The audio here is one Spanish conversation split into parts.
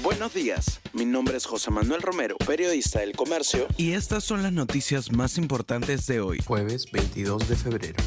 Buenos días, mi nombre es José Manuel Romero, periodista del Comercio. Y estas son las noticias más importantes de hoy, jueves 22 de febrero.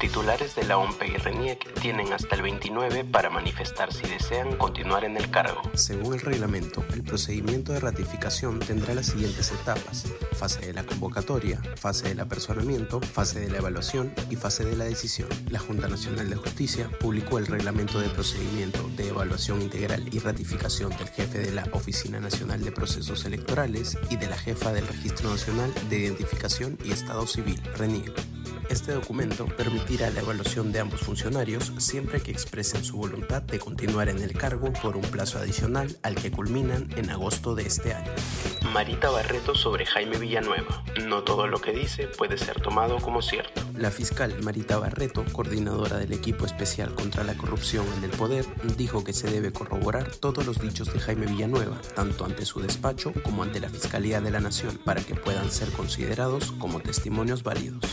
Titulares de la OMP y RENIEC tienen hasta el 29 para manifestar si desean continuar en el cargo. Según el reglamento, el procedimiento de ratificación tendrá las siguientes etapas. Fase de la convocatoria, fase del apersonamiento, fase de la evaluación y fase de la decisión. La Junta Nacional de Justicia publicó el reglamento de procedimiento de evaluación integral y ratificación del jefe de la Oficina Nacional de Procesos Electorales y de la jefa del Registro Nacional de Identificación y Estado Civil, RENIEC. Este documento permitirá la evaluación de ambos funcionarios siempre que expresen su voluntad de continuar en el cargo por un plazo adicional al que culminan en agosto de este año. Marita Barreto sobre Jaime Villanueva. No todo lo que dice puede ser tomado como cierto. La fiscal Marita Barreto, coordinadora del equipo especial contra la corrupción en el poder, dijo que se debe corroborar todos los dichos de Jaime Villanueva, tanto ante su despacho como ante la Fiscalía de la Nación, para que puedan ser considerados como testimonios válidos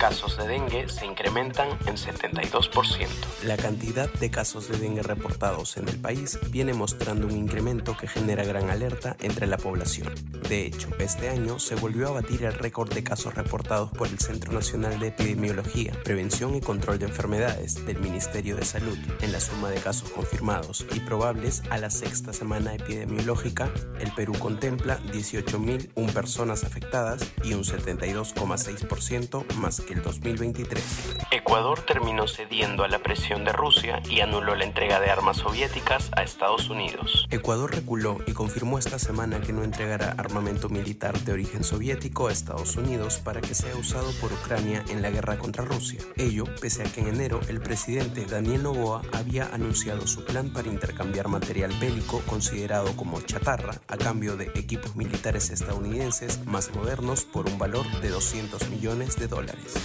casos de dengue se incrementan en 72%. La cantidad de casos de dengue reportados en el país viene mostrando un incremento que genera gran alerta entre la población. De hecho, este año se volvió a batir el récord de casos reportados por el Centro Nacional de Epidemiología, Prevención y Control de Enfermedades del Ministerio de Salud. En la suma de casos confirmados y probables a la sexta semana epidemiológica, el Perú contempla 18.001 personas afectadas y un 72,6% más que el 2023. Ecuador terminó cediendo a la presión de Rusia y anuló la entrega de armas soviéticas a Estados Unidos. Ecuador reculó y confirmó esta semana que no entregará armamento militar de origen soviético a Estados Unidos para que sea usado por Ucrania en la guerra contra Rusia. Ello pese a que en enero el presidente Daniel Novoa había anunciado su plan para intercambiar material bélico considerado como chatarra a cambio de equipos militares estadounidenses más modernos por un valor de 200 millones de dólares.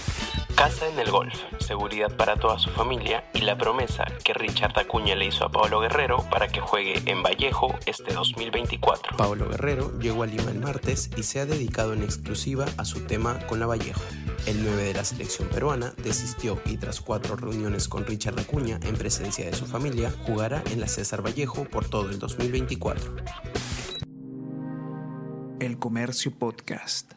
Casa en el golf, seguridad para toda su familia y la promesa que Richard Acuña le hizo a Pablo Guerrero para que juegue en Vallejo este 2024. Pablo Guerrero llegó a Lima el martes y se ha dedicado en exclusiva a su tema con la Vallejo. El 9 de la selección peruana desistió y tras cuatro reuniones con Richard Acuña en presencia de su familia, jugará en la César Vallejo por todo el 2024. El Comercio Podcast.